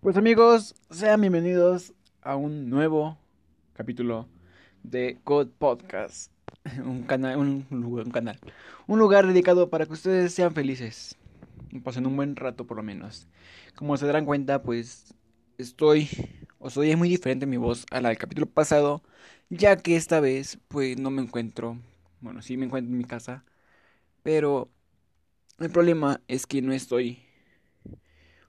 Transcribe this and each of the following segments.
Pues amigos, sean bienvenidos a un nuevo capítulo de God Podcast. Un canal, un un canal. Un lugar dedicado para que ustedes sean felices. Pasen un buen rato por lo menos. Como se darán cuenta, pues estoy o soy muy diferente mi voz a la del capítulo pasado, ya que esta vez pues no me encuentro, bueno, sí me encuentro en mi casa, pero el problema es que no estoy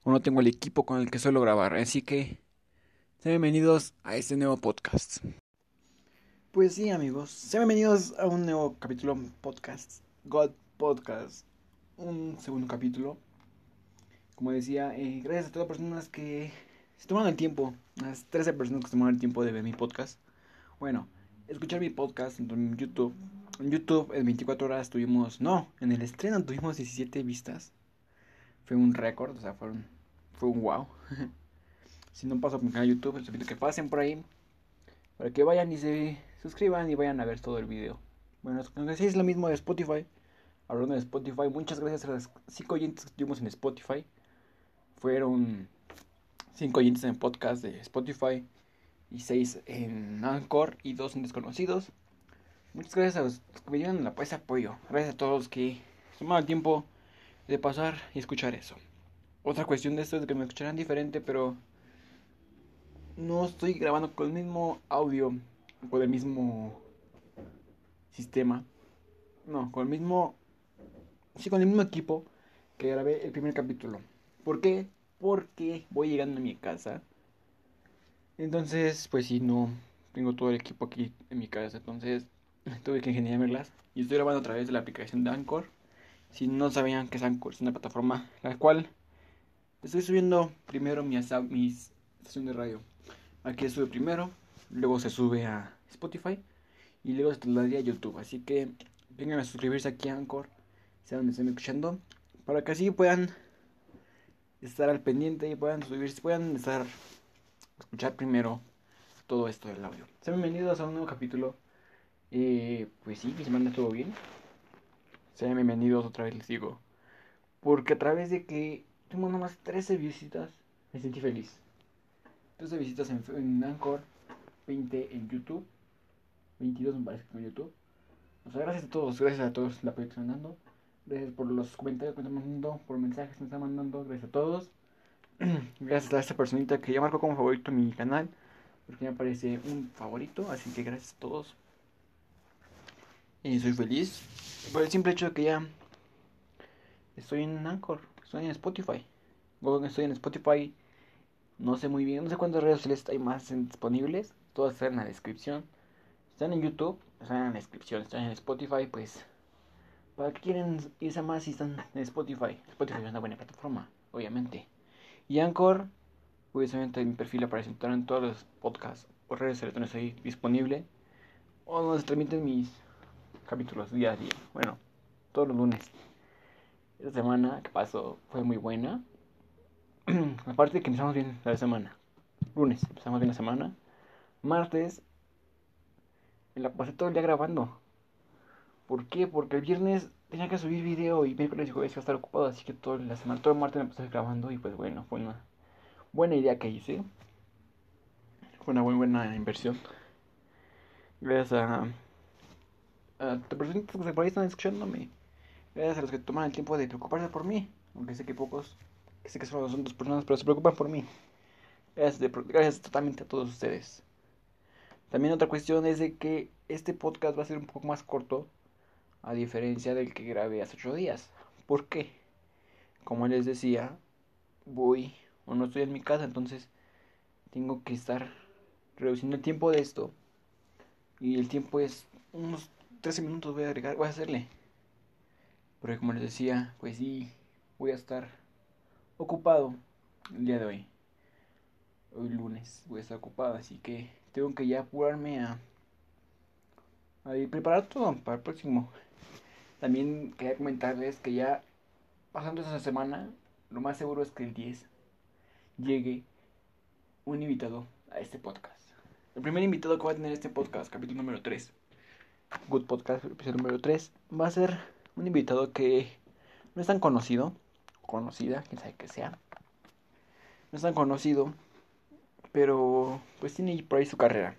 o no tengo el equipo con el que suelo grabar. Así que sean bienvenidos a este nuevo podcast. Pues sí, amigos, sean bienvenidos a un nuevo capítulo podcast, God Podcast, un segundo capítulo. Como decía, eh, gracias a todas las personas que se tomaron el tiempo, las 13 personas que se tomaron el tiempo de ver mi podcast. Bueno, escuchar mi podcast en YouTube. En YouTube en 24 horas tuvimos, no, en el estreno tuvimos 17 vistas fue un récord, o sea, fue un, fue un wow. si no paso por mi canal YouTube, les invito que pasen por ahí para que vayan y se suscriban y vayan a ver todo el video. Bueno, sí es lo mismo de Spotify. Hablando de Spotify, muchas gracias a las 5 oyentes que tuvimos en Spotify. Fueron 5 oyentes en podcast de Spotify y 6 en Anchor y 2 en Desconocidos. Muchas gracias a los que me dieron la, ese apoyo. Gracias a todos los que tomaron el tiempo de pasar y escuchar eso. Otra cuestión de esto es que me escucharán diferente, pero no estoy grabando con el mismo audio, con el mismo sistema. No, con el mismo... Sí, con el mismo equipo que grabé el primer capítulo. ¿Por qué? Porque voy llegando a mi casa. Entonces, pues sí, no tengo todo el equipo aquí en mi casa. Entonces, tuve que ingeniármelas. Y estoy grabando a través de la aplicación de Anchor. Si no sabían que es Anchor, es una plataforma la cual estoy subiendo primero mi, mi estación de radio. Aquí sube primero, luego se sube a Spotify y luego se trasladaría a YouTube. Así que vengan a suscribirse aquí a Anchor, sea donde estén escuchando, para que así puedan estar al pendiente y puedan subirse, puedan estar escuchar primero todo esto del audio. Sean bienvenidos a un nuevo capítulo. Eh, pues sí, que se manda todo bien. Sean bienvenidos otra vez, les digo. Porque a través de que tengo nomás 13 visitas, me sentí feliz. 13 visitas en, en Anchor, 20 en YouTube, 22 me parece que en YouTube. O sea, gracias a todos, gracias a todos la apoyo que están dando. Gracias por los comentarios que me están mandando, por mensajes que me están mandando. Gracias a todos. gracias a esta personita que ya marcó como favorito mi canal. Porque me parece un favorito. Así que gracias a todos. Y soy feliz por el simple hecho de que ya estoy en Anchor, estoy en Spotify. Estoy en Spotify, no sé muy bien, no sé cuántas redes sociales hay más disponibles. Todas están en la descripción. Están en YouTube, están en la descripción. Están en Spotify, pues. ¿Para qué quieren irse más si están en Spotify? Spotify es una buena plataforma, obviamente. Y Anchor, obviamente en mi perfil aparece en todos los podcasts o redes electrónicas ahí disponible. O donde transmiten mis capítulos día a día. Bueno, todos los lunes. Esta semana que pasó fue muy buena. Aparte de que empezamos bien la semana. Lunes empezamos bien la semana. Martes me la pasé todo el día grabando. ¿Por qué? Porque el viernes tenía que subir video y miércoles y jueves iba a estar ocupado. Así que toda la semana, todo el martes me pasé grabando y pues bueno, fue una buena idea que hice. Fue una muy buena inversión. Gracias a a las personas que por ahí están escuchándome. Gracias a los que toman el tiempo de preocuparse por mí. Aunque sé que pocos, que sé que solo son dos personas, pero se preocupan por mí. Gracias, gracias totalmente a todos ustedes. También otra cuestión es de que este podcast va a ser un poco más corto. A diferencia del que grabé hace ocho días. ¿Por qué? Como les decía, voy o no estoy en mi casa, entonces tengo que estar reduciendo el tiempo de esto. Y el tiempo es unos 13 minutos voy a agregar, voy a hacerle. Porque como les decía, pues sí, voy a estar ocupado el día de hoy. Hoy lunes voy a estar ocupado, así que tengo que ya apurarme a, a preparar todo para el próximo. También quería comentarles que ya pasando esa semana, lo más seguro es que el 10 llegue un invitado a este podcast. El primer invitado que va a tener este podcast, capítulo número 3 Good Podcast, episodio número 3, va a ser un invitado que no es tan conocido, conocida, quién sabe que sea. No es tan conocido, pero pues tiene por ahí su carrera.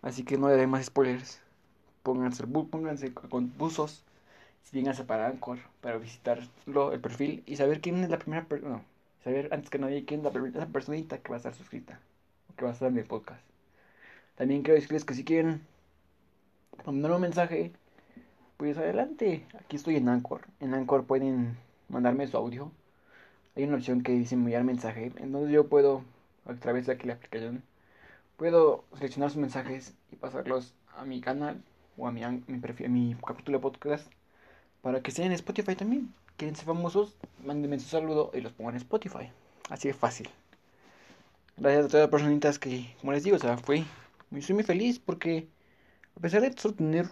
Así que no le dé más spoilers. Pónganse, pónganse con buzos. Si vénganse para Anchor para visitarlo, el perfil y saber quién es la primera persona. No, saber antes que nadie quién es la primera personita que va a estar suscrita. Que va a estar en el podcast. También quiero decirles que si quieren mandar un mensaje, pues adelante. Aquí estoy en Anchor. En Anchor pueden mandarme su audio. Hay una opción que dice enviar mensaje. Entonces yo puedo, a través de aquí la aplicación, puedo seleccionar sus mensajes y pasarlos a mi canal o a mi, mi, capítulo de podcast para que estén en Spotify también. Quieren ser famosos, mándenme su saludo y los pongan en Spotify. Así de fácil. Gracias a todas las personitas que, como les digo, o sea, fui, estoy muy feliz porque a pesar de solo tener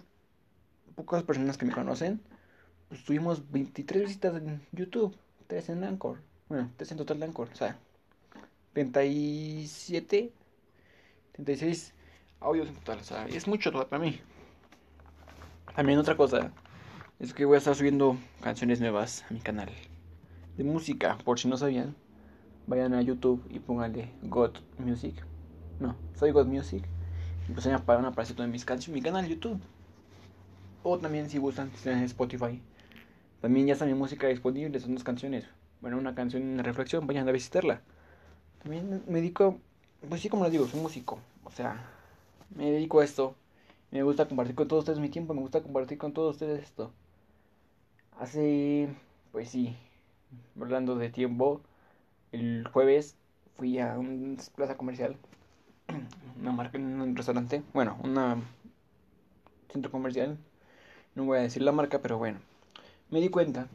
pocas personas que me conocen, pues tuvimos 23 visitas en YouTube, 3 en Anchor, bueno, 3 en total de Anchor, o sea, 37, 36 audios en total, o sea, es mucho para mí. También otra cosa es que voy a estar subiendo canciones nuevas a mi canal de música, por si no sabían. Vayan a YouTube y pónganle God Music. No, soy God Music. Y pues van a aparecer todas mis canciones en mi canal YouTube. O también si gustan, en Spotify. También ya está mi música disponible, son dos canciones. Bueno, una canción en reflexión, vayan a visitarla. También me dedico, pues sí, como les digo, soy músico. O sea, me dedico a esto. Me gusta compartir con todos ustedes mi tiempo, me gusta compartir con todos ustedes esto. Hace, pues sí, hablando de tiempo, el jueves fui a una plaza comercial, una marca, un restaurante, bueno, una centro comercial. No voy a decir la marca, pero bueno. Me di cuenta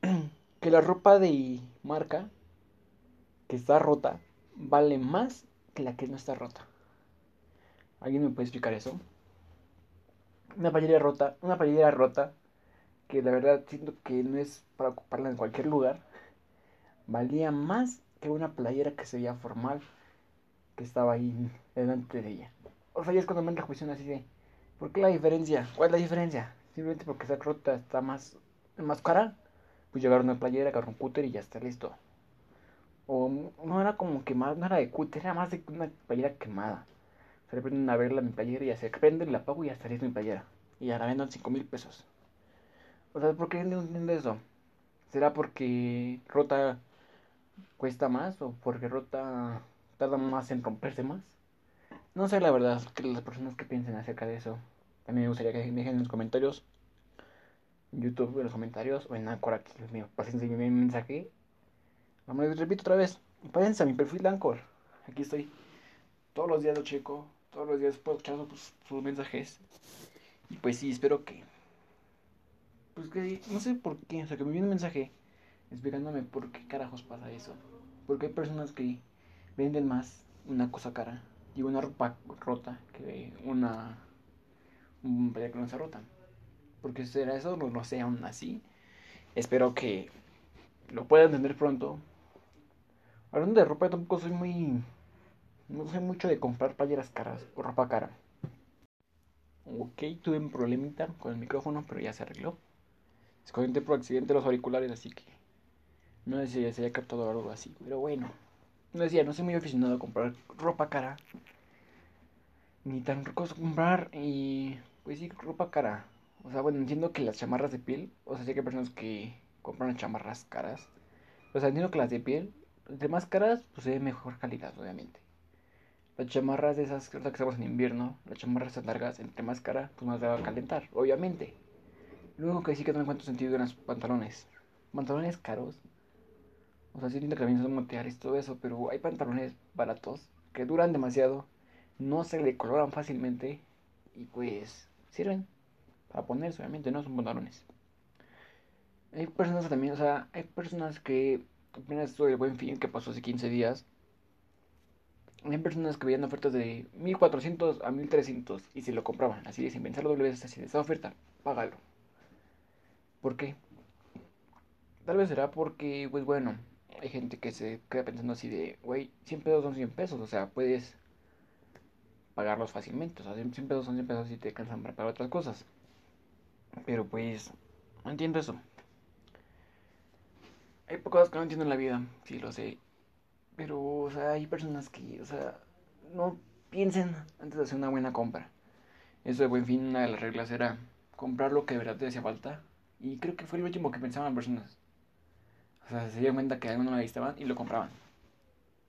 que la ropa de marca que está rota vale más que la que no está rota. ¿Alguien me puede explicar eso? Una playera rota, una playera rota que la verdad siento que no es para ocuparla en cualquier lugar, valía más que una playera que se veía formal que estaba ahí delante de ella. O sea, ya es cuando me entra cuestión así de, ¿por qué la diferencia? ¿Cuál es la diferencia? Simplemente porque esa rota está más, más cara, pues llevar una playera, agarrar un cúter y ya está listo. O no era como quemada, no era de cúter, era más de una playera quemada. Se le prenden a verla mi playera y ya se prende, la pago y ya está listo mi playera. Y ya la vendo en 5 mil pesos. O sea, ¿por qué no entiendo eso? ¿Será porque rota cuesta más o porque rota tarda más en romperse más? No sé la verdad, que las personas que piensen acerca de eso. También me gustaría que me dejen en los comentarios. En YouTube, en los comentarios o en Anchor aquí. Mío, pásense mi mensaje. Vamos, repito otra vez. Pásense a mi perfil de Anchor. Aquí estoy. Todos los días lo checo. Todos los días puedo escuchar sus, mensajes. Y pues sí, espero que pues que no sé por qué, o sea, que me viene un mensaje explicándome por qué carajos pasa eso. Porque hay personas que venden más una cosa cara y una ropa rota que una que no se rota. Porque será eso, no lo sé aún así. Espero que lo pueda entender pronto. Hablando de ropa, tampoco soy muy. No sé mucho de comprar playeras caras o ropa cara. Ok, tuve un problemita con el micrófono, pero ya se arregló. Escondí por accidente los auriculares, así que no sé si se haya captado algo así. Pero bueno, no decía, no soy muy aficionado a comprar ropa cara. Ni tan cosa comprar y pues sí, ropa cara. O sea, bueno, entiendo que las chamarras de piel, o sea, sé que hay personas que compran chamarras caras. O sea, entiendo que las de piel, de más caras, pues de mejor calidad, obviamente. Las chamarras de esas, que estamos en invierno, las chamarras largas, entre más cara, pues más va a calentar, obviamente. Luego que sí que no encuentro sentido en los pantalones. Pantalones caros. O sea, sí entiendo que también son materiales y todo eso, pero hay pantalones baratos que duran demasiado, no se decoloran fácilmente y pues sirven para ponerse, obviamente, no son pantalones. Hay personas también, o sea, hay personas que apenas esto el buen fin que pasó hace 15 días. Hay personas que veían ofertas de 1400 a 1300 y se lo compraban, así de sin pensar doble vez, así de esa oferta, págalo. ¿Por qué? Tal vez será porque, pues bueno, hay gente que se queda pensando así de, güey, 100 pesos son 100 pesos, o sea, puedes pagarlos fácilmente, o sea, 100 pesos son 100 pesos y te alcanzan para pagar otras cosas. Pero pues, no entiendo eso. Hay pocas que no entiendo en la vida, sí lo sé. Pero, o sea, hay personas que, o sea, no piensen antes de hacer una buena compra. Eso de buen fin, una de las reglas era comprar lo que de verdad te hacía falta. Y creo que fue el último que pensaban personas. O sea, se dieron cuenta que algo no necesitaban y lo compraban.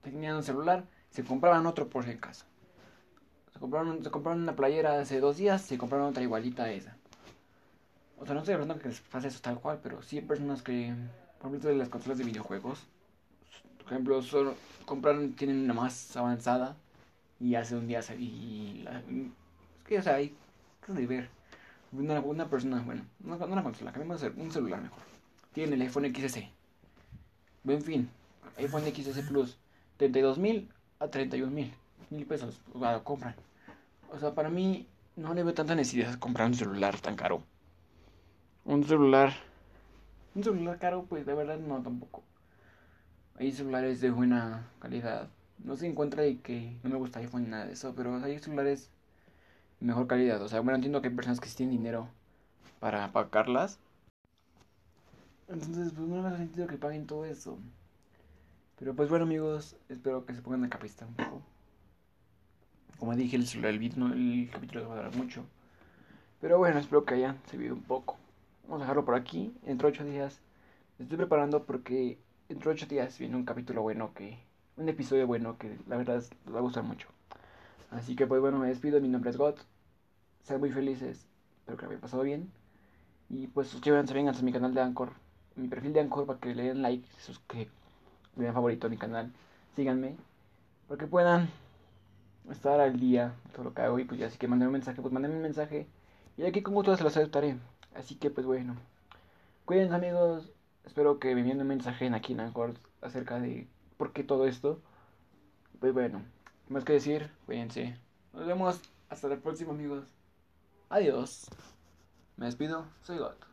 Tenían un celular, se compraban otro por si acaso. Compraron, se compraron una playera hace dos días, se compraron otra igualita a esa. O sea, no estoy hablando que les pase eso tal cual, pero sí hay personas que, por ejemplo, las consolas de videojuegos, por ejemplo, solo compraron, tienen una más avanzada y hace un día se, y la, es que, o sea, hay de ver. Una, una persona, bueno, no, una consola, cambiamos un celular mejor. Tiene el iPhone XS. En fin, iPhone XS Plus, 32 mil a 31 mil, mil pesos, compran. O sea, para mí no le veo tanta necesidad comprar un celular tan caro. Un celular, un celular caro, pues de verdad no tampoco. Hay celulares de buena calidad. No se encuentra y que no me gusta iPhone ni nada de eso, pero hay celulares de mejor calidad. O sea, bueno, entiendo que hay personas que sí tienen dinero para pagarlas. Entonces, pues no me hace sentido que paguen todo eso. Pero pues bueno, amigos, espero que se pongan a capacitar un poco. Como dije, el, el, el capítulo va a durar mucho. Pero bueno, espero que hayan servido un poco. Vamos a dejarlo por aquí. Entre ocho días. estoy preparando porque dentro de ocho días viene un capítulo bueno que. Un episodio bueno que la verdad les va a gustar mucho. Así que pues bueno, me despido. Mi nombre es God. Sean muy felices. Espero que lo hayan pasado bien. Y pues suscríbanse bien a mi canal de Anchor. Mi perfil de Anchor para que le den like. Que le favorito a mi canal. Síganme. Para que puedan estar al día todo lo que hago. Y pues ya así que manden un mensaje. Pues manden un mensaje. Y aquí con gusto se los aceptaré. Así que pues bueno. Cuídense amigos. Espero que me un mensaje en aquí en acerca de por qué todo esto. Pues bueno, más que decir, cuídense. Nos vemos hasta la próxima amigos. Adiós. Me despido, soy God.